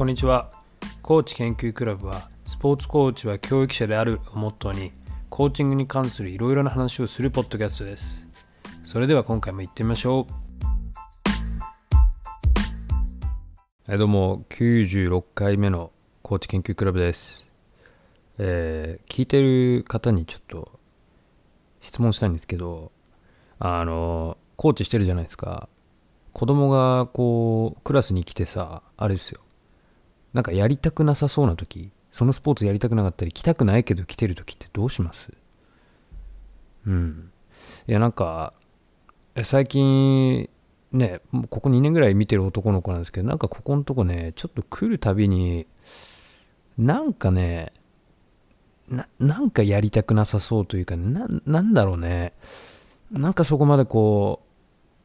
こんにちは。コーチ研究クラブはスポーツコーチは教育者であるをモットーにコーチングに関するいろいろな話をするポッドキャストです。それでは今回も行ってみましょう。はいどうも。96回目のコーチ研究クラブです。えー、聞いてる方にちょっと質問したいんですけどあのコーチしてるじゃないですか。子供がこうクラスに来てさあれですよ。なんかやりたくなさそうな時そのスポーツやりたくなかったり来たくないけど来てる時ってどうします？うん。いやなんか最近ねここ2年ぐらい見てる男の子なんですけどなんかここのとこねちょっと来るたびになんかねなんかやりたくなさそうというかななんだろうね。なんかそこまでこ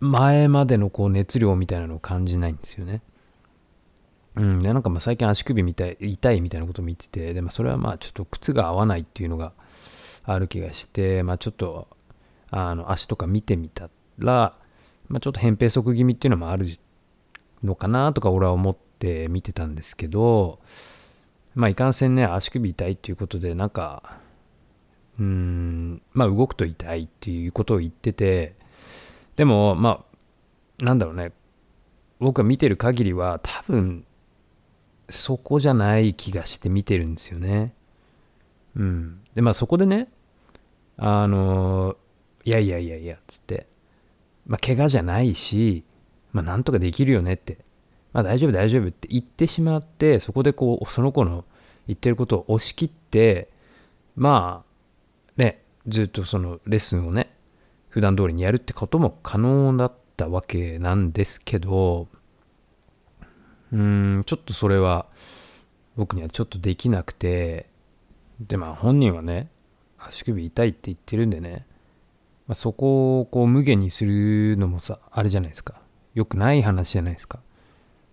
う前までのこう熱量みたいなのを感じないんですよね。うん、でなんかまあ最近足首みたい痛いみたいなことも言っててで、まあ、それはまあちょっと靴が合わないっていうのがある気がして、まあ、ちょっとあの足とか見てみたら、まあ、ちょっと扁平足気味っていうのもあるのかなとか俺は思って見てたんですけどまあいかんせんね足首痛いっていうことでなんかうーんまあ動くと痛いっていうことを言っててでもまあなんだろうね。僕が見てる限りは多分そこじゃない気がして見てるんですよね。うん。で、まあそこでね、あの、いやいやいやいや、つって、まあ怪我じゃないし、まあなんとかできるよねって、まあ大丈夫大丈夫って言ってしまって、そこでこう、その子の言ってることを押し切って、まあ、ね、ずっとそのレッスンをね、普段通りにやるってことも可能だったわけなんですけど、うん、ちょっとそれは僕にはちょっとできなくて、で、まあ本人はね、足首痛いって言ってるんでね、まあ、そこをこう無限にするのもさ、あれじゃないですか。よくない話じゃないですか。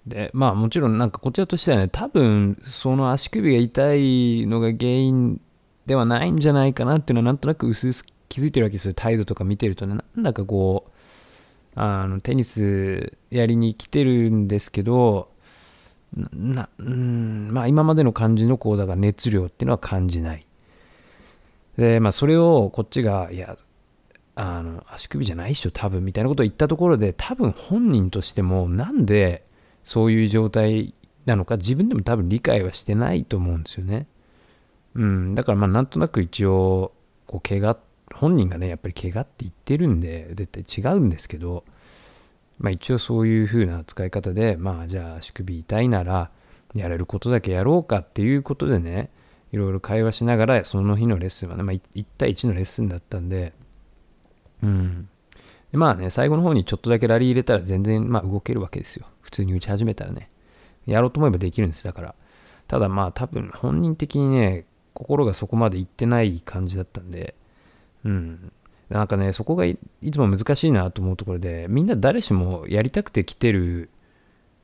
で、まあもちろんなんかこちらとしてはね、多分その足首が痛いのが原因ではないんじゃないかなっていうのはなんとなく薄々気づいてるわけですよ。態度とか見てるとね、なんだかこう、あのテニスやりに来てるんですけど、な、うん、まあ今までの感じのこうだから熱量っていうのは感じない。で、まあそれをこっちが、いや、あの、足首じゃないっしょ、多分、みたいなことを言ったところで、多分本人としても、なんでそういう状態なのか、自分でも多分理解はしてないと思うんですよね。うん、だからまあなんとなく一応、こう、怪我、本人がね、やっぱり怪我って言ってるんで、絶対違うんですけど、まあ、一応そういう風な使い方で、まあ、じゃあ足首痛いなら、やれることだけやろうかっていうことでね、いろいろ会話しながら、その日のレッスンはね、まあ、1対1のレッスンだったんで、うん。でまあね、最後の方にちょっとだけラリー入れたら全然、まあ、動けるわけですよ。普通に打ち始めたらね。やろうと思えばできるんです、だから。ただまあ、多分本人的にね、心がそこまでいってない感じだったんで、うん。なんかね、そこがいつも難しいなと思うところで、みんな誰しもやりたくて来てる、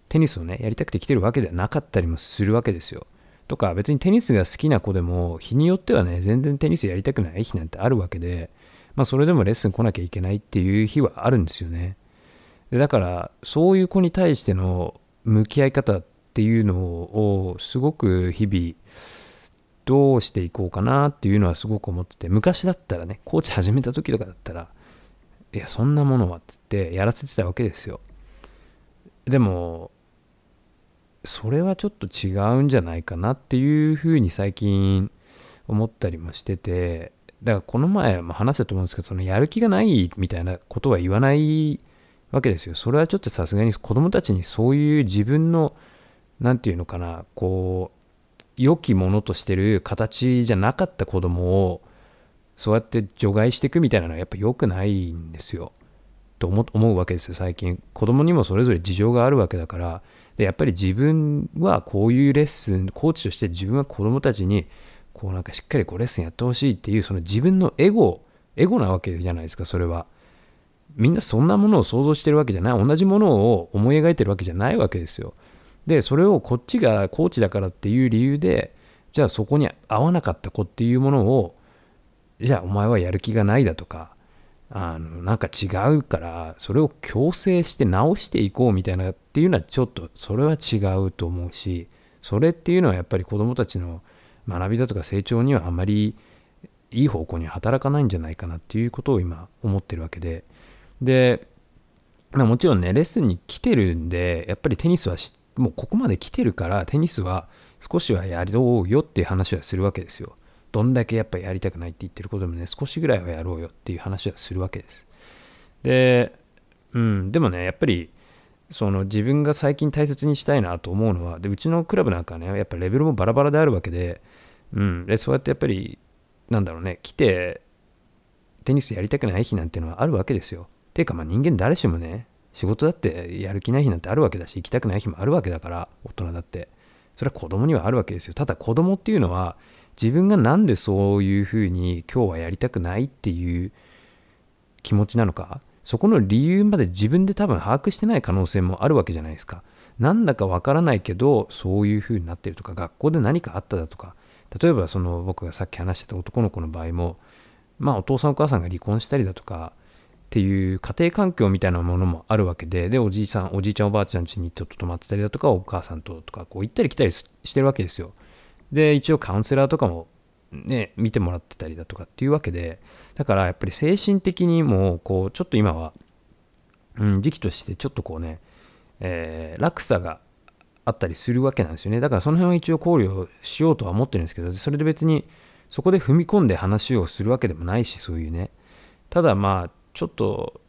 テニスをね、やりたくて来てるわけではなかったりもするわけですよ。とか、別にテニスが好きな子でも、日によってはね、全然テニスやりたくない日なんてあるわけで、まあ、それでもレッスン来なきゃいけないっていう日はあるんですよね。でだから、そういう子に対しての向き合い方っていうのを、すごく日々、どうしていこうかなっていうのはすごく思ってて、昔だったらね、コーチ始めた時とかだったら、いや、そんなものはっつってやらせてたわけですよ。でも、それはちょっと違うんじゃないかなっていうふうに最近思ったりもしてて、だからこの前も話したと思うんですけど、そのやる気がないみたいなことは言わないわけですよ。それはちょっとさすがに子供たちにそういう自分の、なんていうのかな、こう、良きものとしてる形じゃなかった子供をそうやって除外していくみたいなのはやっぱ良くないんですよ。と思うわけですよ最近。子供にもそれぞれ事情があるわけだからでやっぱり自分はこういうレッスンコーチとして自分は子供たちにこうなんかしっかりこうレッスンやってほしいっていうその自分のエゴエゴなわけじゃないですかそれは。みんなそんなものを想像してるわけじゃない同じものを思い描いてるわけじゃないわけですよ。で、それをこっちがコーチだからっていう理由で、じゃあそこに合わなかった子っていうものを、じゃあお前はやる気がないだとか、あの、なんか違うから、それを強制して直していこうみたいなっていうのはちょっと、それは違うと思うし、それっていうのはやっぱり子どもたちの学びだとか成長にはあまりいい方向に働かないんじゃないかなっていうことを今思ってるわけで。で、まあ、もちろんねレッスンに来てるんでやっぱりテニスは知もうここまで来てるからテニスは少しはやろうよっていう話はするわけですよ。どんだけやっぱりやりたくないって言ってることもね少しぐらいはやろうよっていう話はするわけです。でうんでもねやっぱりその自分が最近大切にしたいなと思うのはでうちのクラブなんかねやっぱレベルもバラバラであるわけで,、うん、でそうやってやっぱりなんだろうね来てテニスやりたくない日なんていうのはあるわけですよ。ていうかまあ人間誰しもね仕事だってやる気ない日なんてあるわけだし行きたくない日もあるわけだから大人だってそれは子供にはあるわけですよただ子供っていうのは自分がなんでそういうふうに今日はやりたくないっていう気持ちなのかそこの理由まで自分で多分把握してない可能性もあるわけじゃないですか。なんだかわからないけど、そういう風になってるとか、学校で何かあっただとか、例えばその僕がさっき話してた男の子の場合も、まあお父さんお母さんが離婚したりだとか、っていう家庭環境みたいなものもあるわけで、で、おじいさん、おじいちゃんおばあちゃん家にちょっと泊まってたりだとか、お母さんととか、こう行ったり来たりしてるわけですよ。で、一応カウンセラーとかもね、見てもらってたりだとかっていうわけで、だからやっぱり精神的にも、こう、ちょっと今は、うん、時期としてちょっとこうね、えー、落差があったりするわけなんですよね。だからその辺は一応考慮しようとは思ってるんですけど、それで別にそこで踏み込んで話をするわけでもないし、そういうね。ただまあ、ちょっと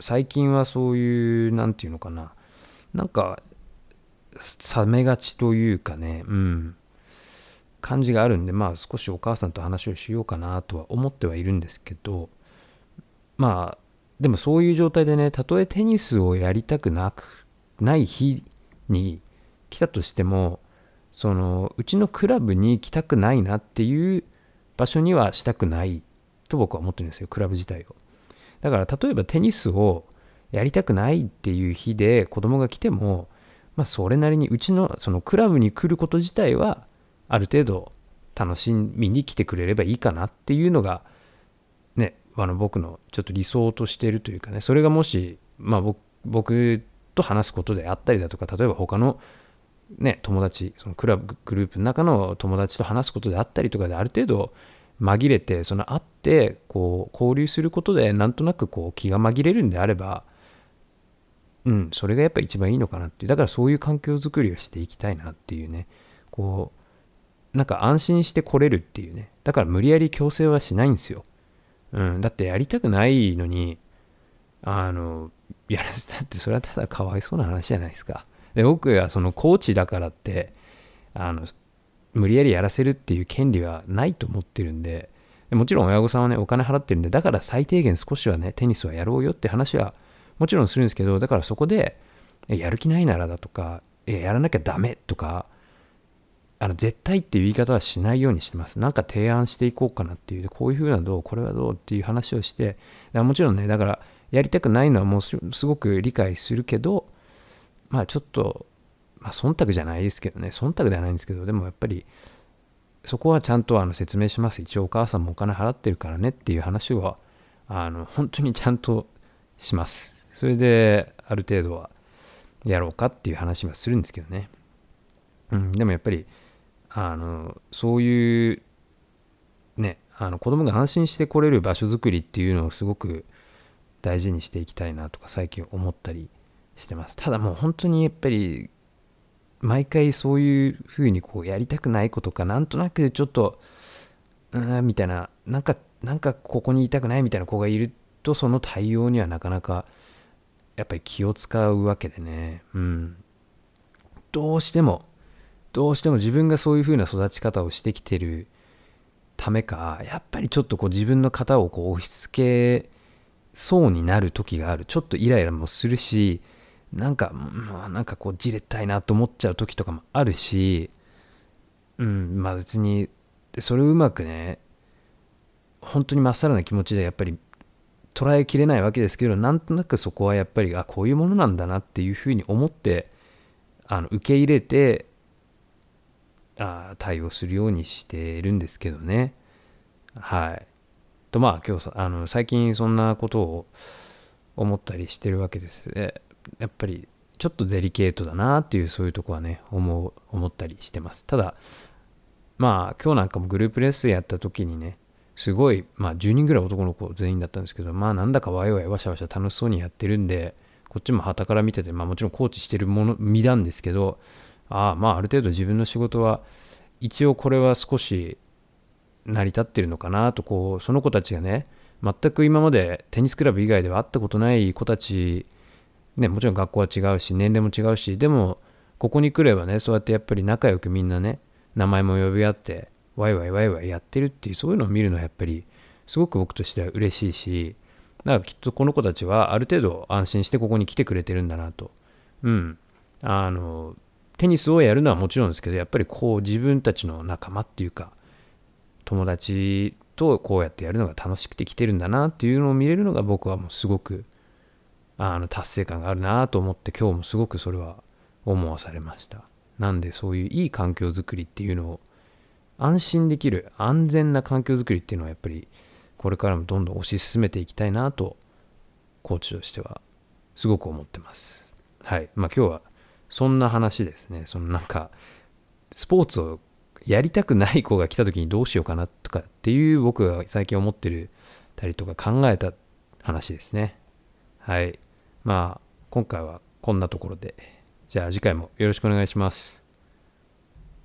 最近はそういう、なんていうのかな、なんか、冷めがちというかね、うん。感じがあるんで、まあ少しお母さんと話をしようかなとは思ってはいるんですけど、まあ、でもそういう状態でね、たとえテニスをやりたくなくない日に来たとしても、そのうちのクラブに来たくないなっていう場所にはしたくないと僕は思ってるんですよ、クラブ自体を。だから例えばテニスをやりたくないっていう日で子供が来ても、まあそれなりにうちのそのクラブに来ること自体はある程度楽しみに来てくれればいいかなっていうのがねあの僕のちょっと理想としてるというかねそれがもし、まあ、僕と話すことであったりだとか例えば他のね友達そのクラブグループの中の友達と話すことであったりとかである程度紛れてその会ってこう交流することでなんとなくこう気が紛れるんであればうんそれがやっぱ一番いいのかなっていうだからそういう環境づくりをしていきたいなっていうねこうなんか安心して来れるっていうね。だから無理やり強制はしないんですよ。うん。だってやりたくないのに、あの、やらせたってそれはただかわいそうな話じゃないですか。で、僕がそのコーチだからって、あの、無理やりやらせるっていう権利はないと思ってるんで、もちろん親御さんはね、お金払ってるんで、だから最低限少しはね、テニスはやろうよって話はもちろんするんですけど、だからそこで、やる気ないならだとか、やらなきゃダメとか、あの絶対っていう言い方はしないようにしてます。なんか提案していこうかなっていう、こういう風などう、これはどうっていう話をして、もちろんね、だからやりたくないのはもうすごく理解するけど、まあちょっと、まあ忖度じゃないですけどね、忖度ではないんですけど、でもやっぱり、そこはちゃんとあの説明します。一応お母さんもお金払ってるからねっていう話は、あの、本当にちゃんとします。それで、ある程度はやろうかっていう話はするんですけどね。うん、でもやっぱり、あのそういうねあの子供が安心して来れる場所づくりっていうのをすごく大事にしていきたいなとか最近思ったりしてますただもう本当にやっぱり毎回そういう風にこうやりたくないことかなんとなくちょっとうんみたいななんかなんかここにいたくないみたいな子がいるとその対応にはなかなかやっぱり気を使うわけでね。うん。どうしてもどうしても自分がそういう風な育ち方をしてきてるためかやっぱりちょっとこう自分の型をこう押し付けそうになる時がある。ちょっとイライラもするしなんかまあなんかこうじれったいなと思っちゃう時とかもあるしうんまあ別にそれをうまくね本当にまっさらな気持ちでやっぱり捉えきれないわけですけどなんとなくそこはやっぱりあこういうものなんだなっていうふうに思ってあの受け入れてあ対応するようにしてるんですけどね。はい。とまあ今日あの最近そんなことを思ったりしてるわけです。やっぱりちょっとデリケートだなっていうそういうとこはね思う思ったりしてます。ただまあ今日なんかもグループレッスンやった時にねすごいまあ10人ぐらい男の子全員だったんですけどまあなんだかワイワイワシャワシャ楽しそうにやってるんでこっちも旗から見ててまあもちろんコーチしてるもの身なんですけどああまあある程度自分の仕事は一応これは少し成り立ってるのかなとこうその子たちがね全く今までテニスクラブ以外では会ったことない子たちねもちろん学校は違うし年齢も違うしでもここに来ればねそうやってやっぱり仲良くみんなね名前も呼び合ってワイワイワイワイやってるっていうそういうのを見るのはやっぱりすごく僕としては嬉しいしだからきっとこの子たちはある程度安心してここに来てくれてるんだなと。うん。あのテニスをやるのはもちろんですけどやっぱりこう自分たちの仲間っていうか友達とこうやってやるのが楽しくて来てるんだなっていうのを見れるのが僕はもうすごくあの達成感があるなと思って今日もすごくそれは思わされました。なんでそういういい環境づくりっていうのを安心できる安全な環境づくりっていうのはやっぱりこれからもどんどん推し進めていきたいなとコーチとしてはすごく思ってます。はい。まあ今日はそんな話ですね。そのなんかスポーツをやりたくない子が来た時にどうしようかなとかっていう僕が最近思ってるたりとか考えた話ですね。はい。まあ今回はこんなところで。じゃあ次回もよろしくお願いします。